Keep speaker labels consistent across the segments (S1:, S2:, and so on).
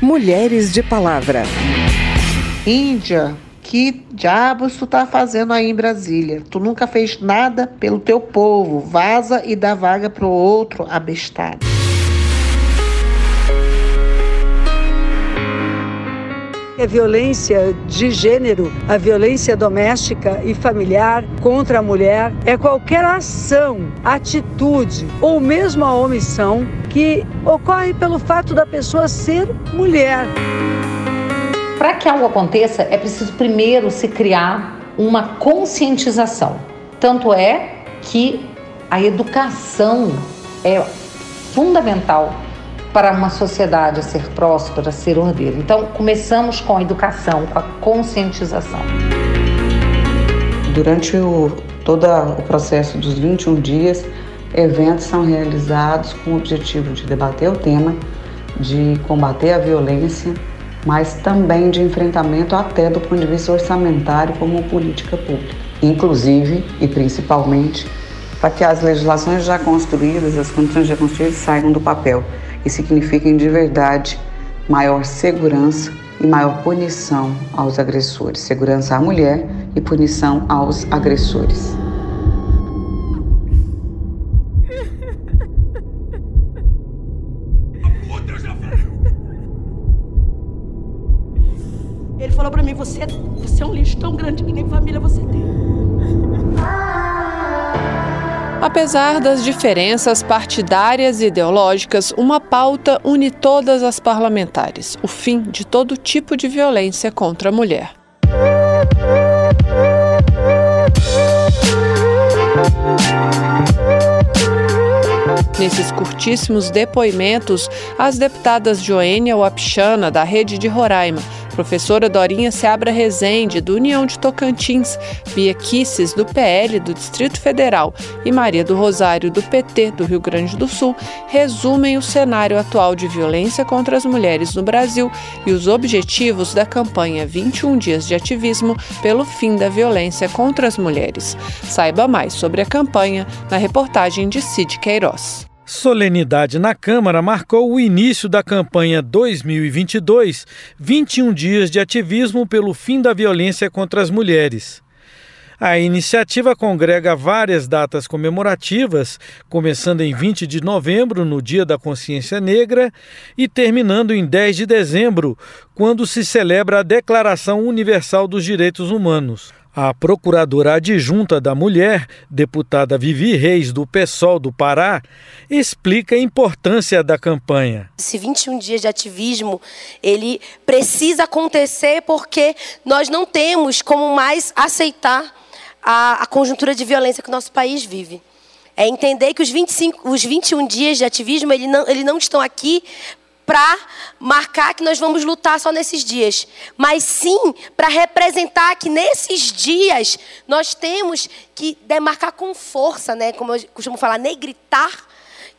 S1: Mulheres de Palavra.
S2: Índia, que diabos tu tá fazendo aí em Brasília? Tu nunca fez nada pelo teu povo. Vaza e dá vaga pro outro abestado.
S3: A violência de gênero, a violência doméstica e familiar contra a mulher é qualquer ação, atitude ou mesmo a omissão que ocorre pelo fato da pessoa ser mulher.
S4: Para que algo aconteça, é preciso primeiro se criar uma conscientização. Tanto é que a educação é fundamental para uma sociedade a ser próspera, a ser ordeira. Então, começamos com a educação, com a conscientização.
S5: Durante o, todo o processo dos 21 dias, eventos são realizados com o objetivo de debater o tema, de combater a violência, mas também de enfrentamento até do ponto de vista orçamentário como política pública. Inclusive e principalmente para que as legislações já construídas, as condições já construídas saiam do papel e signifiquem de verdade maior segurança e maior punição aos agressores. Segurança à mulher e punição aos agressores.
S6: Ele falou para mim: você, você é um lixo tão grande que nem família você tem.
S7: Apesar das diferenças partidárias e ideológicas, uma pauta une todas as parlamentares: o fim de todo tipo de violência contra a mulher. Nesses curtíssimos depoimentos, as deputadas Joênia Wapchana, da Rede de Roraima, professora Dorinha Seabra Rezende, do União de Tocantins, Bia Kisses, do PL do Distrito Federal e Maria do Rosário, do PT do Rio Grande do Sul, resumem o cenário atual de violência contra as mulheres no Brasil e os objetivos da campanha 21 Dias de Ativismo pelo fim da violência contra as mulheres. Saiba mais sobre a campanha na reportagem de Cid Queiroz.
S8: Solenidade na Câmara marcou o início da campanha 2022, 21 dias de ativismo pelo fim da violência contra as mulheres. A iniciativa congrega várias datas comemorativas, começando em 20 de novembro, no Dia da Consciência Negra, e terminando em 10 de dezembro, quando se celebra a Declaração Universal dos Direitos Humanos. A procuradora adjunta da mulher, deputada Vivi Reis, do PSOL do Pará, explica a importância da campanha.
S9: Esse 21 dias de ativismo, ele precisa acontecer porque nós não temos como mais aceitar a, a conjuntura de violência que o nosso país vive. É entender que os, 25, os 21 dias de ativismo, ele não, ele não estão aqui para marcar que nós vamos lutar só nesses dias, mas sim para representar que nesses dias nós temos que demarcar com força, né, como eu costumo falar, negritar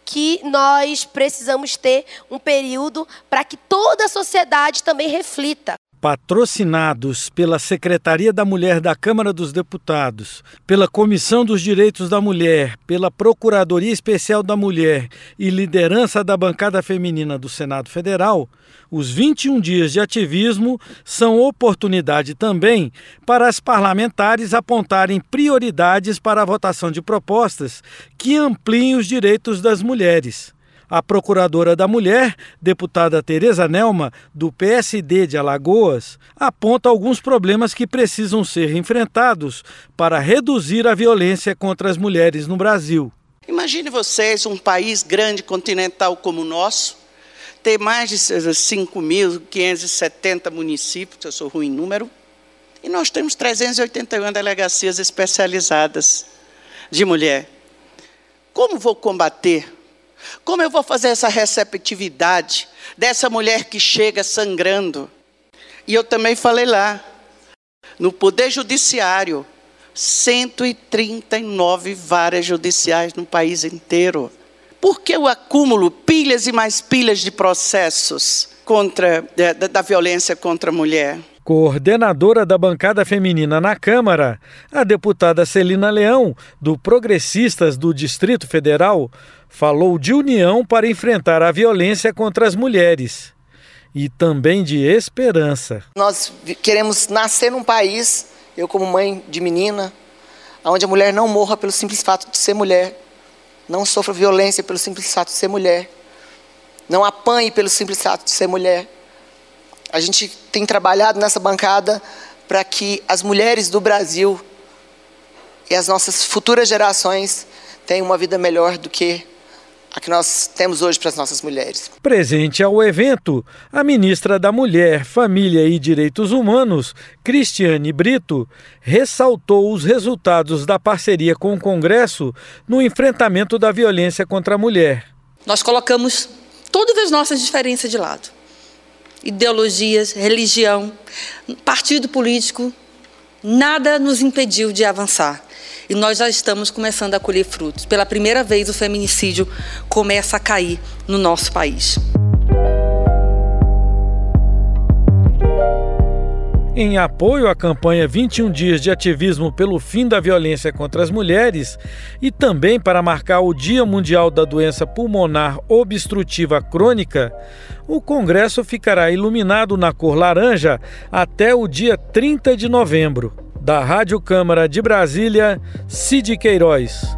S9: que nós precisamos ter um período para que toda a sociedade também reflita
S8: patrocinados pela Secretaria da Mulher da Câmara dos Deputados, pela Comissão dos Direitos da Mulher, pela Procuradoria Especial da Mulher e liderança da bancada feminina do Senado Federal, os 21 dias de ativismo são oportunidade também para as parlamentares apontarem prioridades para a votação de propostas que ampliem os direitos das mulheres. A procuradora da mulher, deputada Tereza Nelma, do PSD de Alagoas, aponta alguns problemas que precisam ser enfrentados para reduzir a violência contra as mulheres no Brasil.
S10: Imagine vocês um país grande continental como o nosso, ter mais de 5.570 municípios, eu sou ruim em número, e nós temos 381 delegacias especializadas de mulher. Como vou combater como eu vou fazer essa receptividade dessa mulher que chega sangrando? E eu também falei lá, no Poder Judiciário, 139 varas judiciais no país inteiro. Por que o acúmulo, pilhas e mais pilhas de processos contra, da, da violência contra a mulher?
S8: Coordenadora da bancada feminina na Câmara, a deputada Celina Leão, do Progressistas do Distrito Federal, falou de união para enfrentar a violência contra as mulheres. e também de esperança.
S11: Nós queremos nascer num país, eu como mãe de menina, onde a mulher não morra pelo simples fato de ser mulher, não sofra violência pelo simples fato de ser mulher, não apanhe pelo simples fato de ser mulher. A gente tem trabalhado nessa bancada para que as mulheres do Brasil e as nossas futuras gerações tenham uma vida melhor do que a que nós temos hoje para as nossas mulheres.
S8: Presente ao evento, a ministra da Mulher, Família e Direitos Humanos, Cristiane Brito, ressaltou os resultados da parceria com o Congresso no enfrentamento da violência contra a mulher.
S12: Nós colocamos todas as nossas diferenças de lado. Ideologias, religião, partido político, nada nos impediu de avançar. E nós já estamos começando a colher frutos. Pela primeira vez, o feminicídio começa a cair no nosso país.
S8: Em apoio à campanha 21 Dias de Ativismo pelo Fim da Violência contra as Mulheres e também para marcar o Dia Mundial da Doença Pulmonar Obstrutiva Crônica, o Congresso ficará iluminado na cor laranja até o dia 30 de novembro. Da Rádio Câmara de Brasília, Cid Queiroz.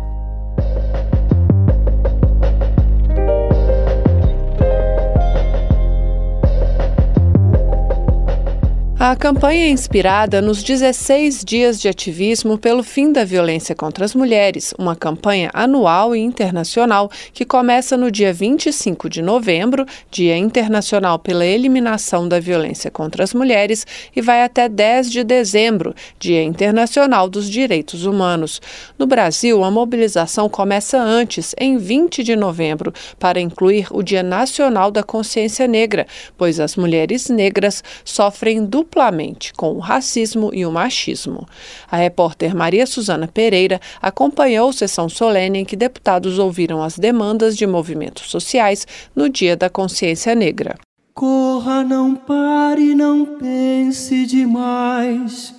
S7: A campanha é inspirada nos 16 dias de ativismo pelo fim da violência contra as mulheres, uma campanha anual e internacional que começa no dia 25 de novembro, Dia Internacional pela Eliminação da Violência contra as Mulheres, e vai até 10 de dezembro, Dia Internacional dos Direitos Humanos. No Brasil, a mobilização começa antes, em 20 de novembro, para incluir o Dia Nacional da Consciência Negra, pois as mulheres negras sofrem duplamente duplamente com o racismo e o machismo. A repórter Maria Suzana Pereira acompanhou sessão solene em que deputados ouviram as demandas de movimentos sociais no Dia da Consciência Negra.
S13: Corra, não pare, não pense demais.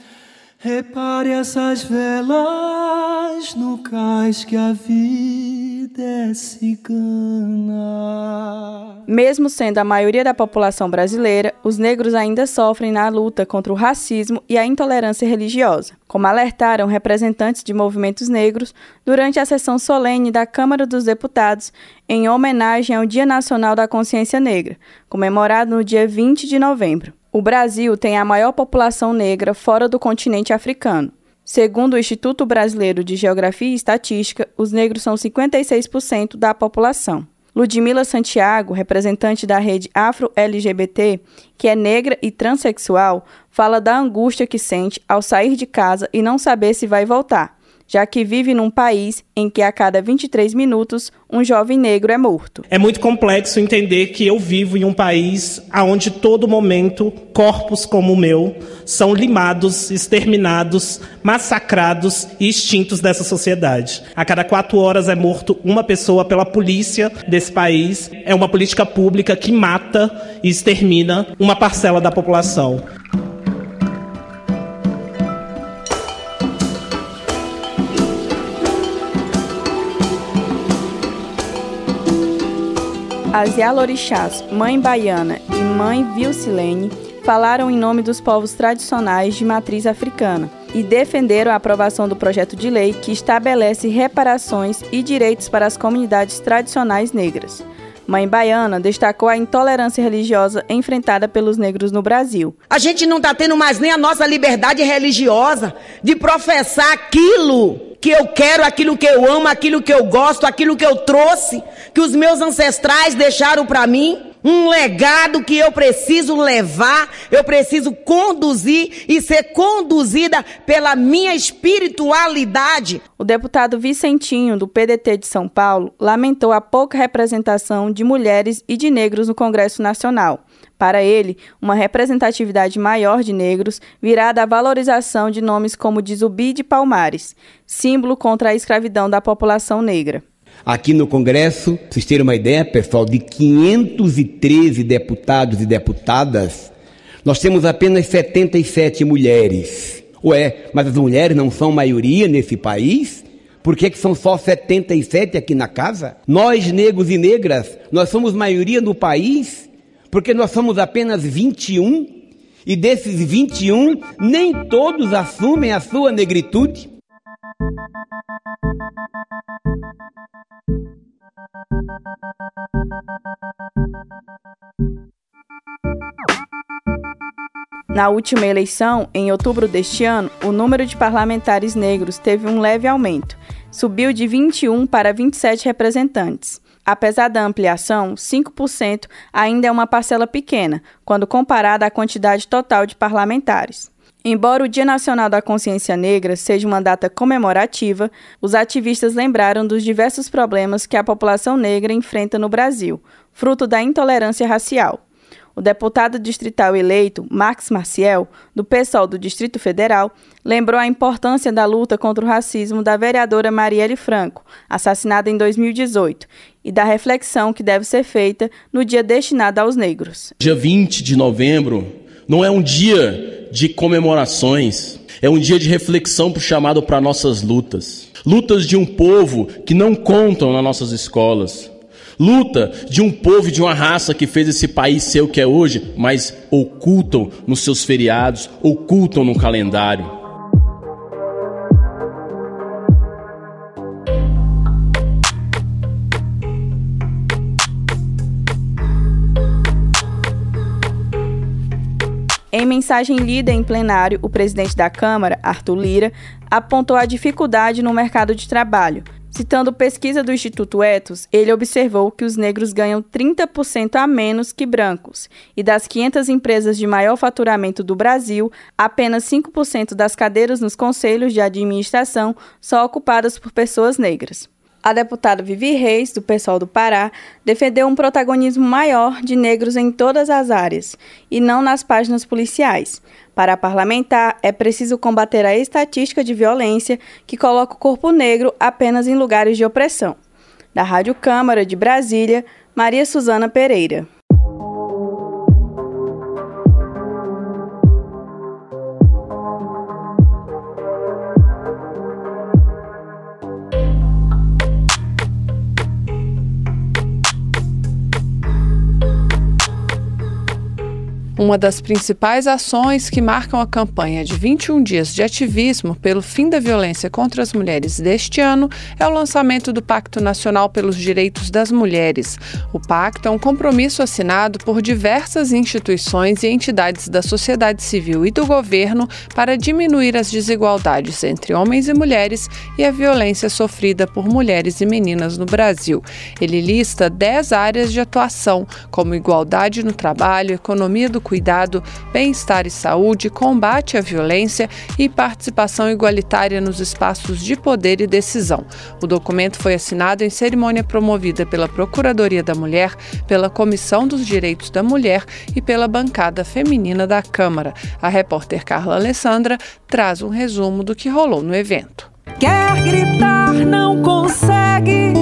S13: Repare essas velas no cais que a vida é cigana.
S14: Mesmo sendo a maioria da população brasileira, os negros ainda sofrem na luta contra o racismo e a intolerância religiosa, como alertaram representantes de movimentos negros durante a sessão solene da Câmara dos Deputados em homenagem ao Dia Nacional da Consciência Negra, comemorado no dia 20 de novembro. O Brasil tem a maior população negra fora do continente africano. Segundo o Instituto Brasileiro de Geografia e Estatística, os negros são 56% da população. Ludmila Santiago, representante da rede Afro-LGBT, que é negra e transexual, fala da angústia que sente ao sair de casa e não saber se vai voltar já que vive num país em que a cada 23 minutos um jovem negro é morto.
S15: É muito complexo entender que eu vivo em um país onde todo momento corpos como o meu são limados, exterminados, massacrados e extintos dessa sociedade. A cada quatro horas é morto uma pessoa pela polícia desse país. É uma política pública que mata e extermina uma parcela da população.
S14: As Yalorixás, Mãe Baiana e Mãe Vilcilene falaram em nome dos povos tradicionais de matriz africana e defenderam a aprovação do projeto de lei que estabelece reparações e direitos para as comunidades tradicionais negras. Mãe Baiana destacou a intolerância religiosa enfrentada pelos negros no Brasil.
S16: A gente não está tendo mais nem a nossa liberdade religiosa de professar aquilo que eu quero, aquilo que eu amo, aquilo que eu gosto, aquilo que eu trouxe, que os meus ancestrais deixaram para mim. Um legado que eu preciso levar, eu preciso conduzir e ser conduzida pela minha espiritualidade.
S14: O deputado Vicentinho, do PDT de São Paulo, lamentou a pouca representação de mulheres e de negros no Congresso Nacional. Para ele, uma representatividade maior de negros virá da valorização de nomes como de de Palmares, símbolo contra a escravidão da população negra.
S17: Aqui no Congresso, para vocês terem uma ideia, pessoal, de 513 deputados e deputadas, nós temos apenas 77 mulheres. Ué, mas as mulheres não são maioria nesse país? Por que, que são só 77 aqui na casa? Nós, negros e negras, nós somos maioria no país? Porque nós somos apenas 21 e desses 21, nem todos assumem a sua negritude.
S14: Na última eleição, em outubro deste ano, o número de parlamentares negros teve um leve aumento, subiu de 21 para 27 representantes. Apesar da ampliação, 5% ainda é uma parcela pequena, quando comparada à quantidade total de parlamentares. Embora o Dia Nacional da Consciência Negra seja uma data comemorativa, os ativistas lembraram dos diversos problemas que a população negra enfrenta no Brasil, fruto da intolerância racial. O deputado distrital eleito, Max Maciel, do PSOL do Distrito Federal, lembrou a importância da luta contra o racismo da vereadora Marielle Franco, assassinada em 2018, e da reflexão que deve ser feita no dia destinado aos negros.
S18: Dia 20 de novembro não é um dia de comemorações, é um dia de reflexão para chamado para nossas lutas. Lutas de um povo que não contam nas nossas escolas luta de um povo e de uma raça que fez esse país ser o que é hoje, mas ocultam nos seus feriados, ocultam no calendário.
S14: Em mensagem lida em plenário, o presidente da Câmara, Arthur Lira, apontou a dificuldade no mercado de trabalho, Citando pesquisa do Instituto Etos, ele observou que os negros ganham 30% a menos que brancos, e das 500 empresas de maior faturamento do Brasil, apenas 5% das cadeiras nos conselhos de administração são ocupadas por pessoas negras. A deputada Vivi Reis, do PSOL do Pará, defendeu um protagonismo maior de negros em todas as áreas, e não nas páginas policiais. Para a parlamentar, é preciso combater a estatística de violência que coloca o corpo negro apenas em lugares de opressão. Da Rádio Câmara de Brasília, Maria Suzana Pereira.
S7: Uma das principais ações que marcam a campanha de 21 dias de ativismo pelo fim da violência contra as mulheres deste ano é o lançamento do Pacto Nacional pelos Direitos das Mulheres. O pacto é um compromisso assinado por diversas instituições e entidades da sociedade civil e do governo para diminuir as desigualdades entre homens e mulheres e a violência sofrida por mulheres e meninas no Brasil. Ele lista 10 áreas de atuação, como igualdade no trabalho, economia do cuidado, bem-estar e saúde, combate à violência e participação igualitária nos espaços de poder e decisão. O documento foi assinado em cerimônia promovida pela Procuradoria da Mulher, pela Comissão dos Direitos da Mulher e pela bancada feminina da Câmara. A repórter Carla Alessandra traz um resumo do que rolou no evento.
S19: Quer gritar, não consegue.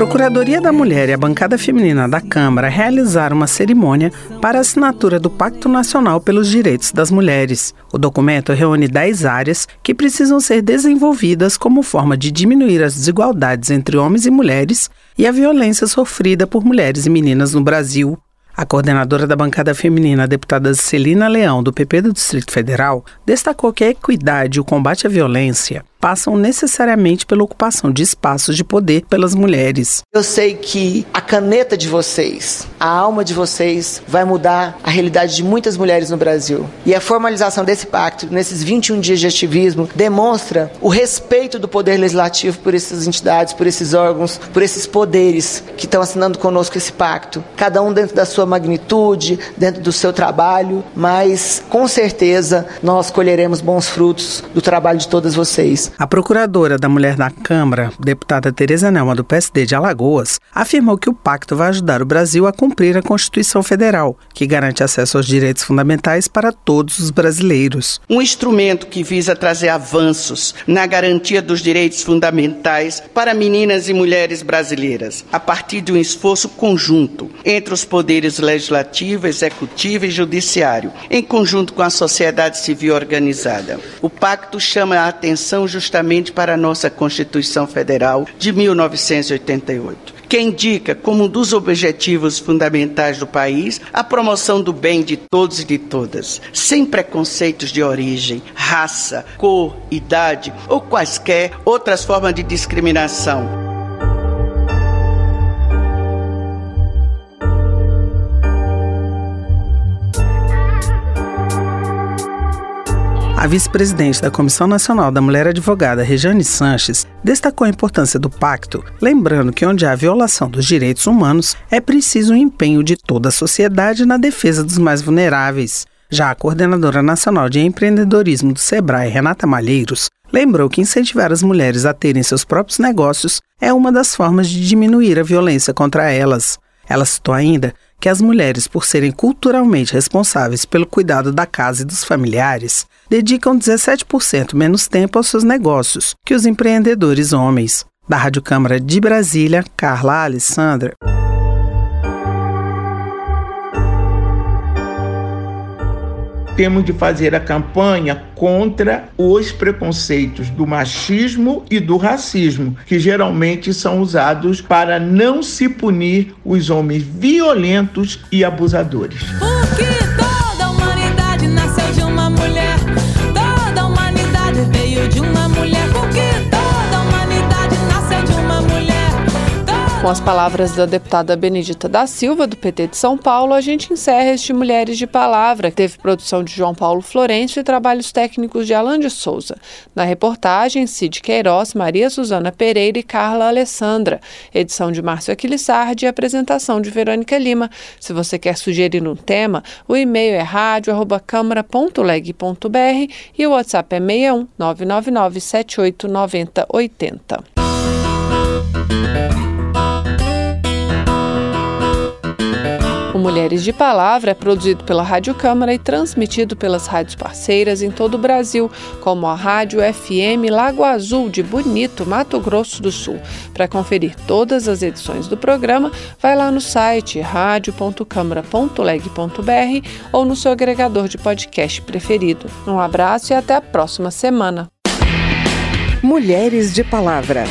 S20: Procuradoria da Mulher e a bancada feminina da Câmara realizaram uma cerimônia para a assinatura do Pacto Nacional pelos Direitos das Mulheres. O documento reúne 10 áreas que precisam ser desenvolvidas como forma de diminuir as desigualdades entre homens e mulheres e a violência sofrida por mulheres e meninas no Brasil. A coordenadora da bancada feminina, a deputada Celina Leão, do PP do Distrito Federal, destacou que a equidade e o combate à violência passam necessariamente pela ocupação de espaços de poder pelas mulheres.
S11: Eu sei que a caneta de vocês, a alma de vocês, vai mudar a realidade de muitas mulheres no Brasil. E a formalização desse pacto, nesses 21 dias de ativismo, demonstra o respeito do poder legislativo por essas entidades, por esses órgãos, por esses poderes que estão assinando conosco esse pacto. Cada um dentro da sua magnitude, dentro do seu trabalho, mas com certeza nós colheremos bons frutos do trabalho de todas vocês.
S20: A procuradora da Mulher da Câmara, deputada Tereza Nelma, do PSD de Alagoas, afirmou que o pacto vai ajudar o Brasil a cumprir a Constituição Federal, que garante acesso aos direitos fundamentais para todos os brasileiros.
S10: Um instrumento que visa trazer avanços na garantia dos direitos fundamentais para meninas e mulheres brasileiras, a partir de um esforço conjunto entre os poderes legislativo, executivo e judiciário, em conjunto com a sociedade civil organizada. O pacto chama a atenção justamente para a nossa Constituição Federal de 1988 que indica como um dos objetivos fundamentais do país a promoção do bem de todos e de todas, sem preconceitos de origem, raça, cor, idade ou quaisquer outras formas de discriminação.
S20: A vice-presidente da Comissão Nacional da Mulher Advogada, Rejane Sanches, destacou a importância do pacto, lembrando que onde há violação dos direitos humanos, é preciso o empenho de toda a sociedade na defesa dos mais vulneráveis. Já a coordenadora nacional de empreendedorismo do SEBRAE, Renata Malheiros, lembrou que incentivar as mulheres a terem seus próprios negócios é uma das formas de diminuir a violência contra elas. Ela citou ainda que as mulheres, por serem culturalmente responsáveis pelo cuidado da casa e dos familiares, dedicam 17% menos tempo aos seus negócios que os empreendedores homens. Da Rádio Câmara de Brasília, Carla Alessandra.
S21: Temos de fazer a campanha contra os preconceitos do machismo e do racismo, que geralmente são usados para não se punir os homens violentos e abusadores.
S19: Porque
S7: Com as palavras da deputada Benedita da Silva, do PT de São Paulo, a gente encerra este Mulheres de Palavra, que teve produção de João Paulo Florencio e trabalhos técnicos de Alan de Souza. Na reportagem, Cid Queiroz, Maria Suzana Pereira e Carla Alessandra. Edição de Márcio Aquilissardi e apresentação de Verônica Lima. Se você quer sugerir um tema, o e-mail é rádio.câmara.leg.br e o WhatsApp é 61 999 78 90 80. Mulheres de Palavra é produzido pela Rádio Câmara e transmitido pelas rádios parceiras em todo o Brasil, como a Rádio FM Lago Azul de Bonito, Mato Grosso do Sul. Para conferir todas as edições do programa, vai lá no site radio.câmara.leg.br ou no seu agregador de podcast preferido. Um abraço e até a próxima semana.
S1: Mulheres de Palavra.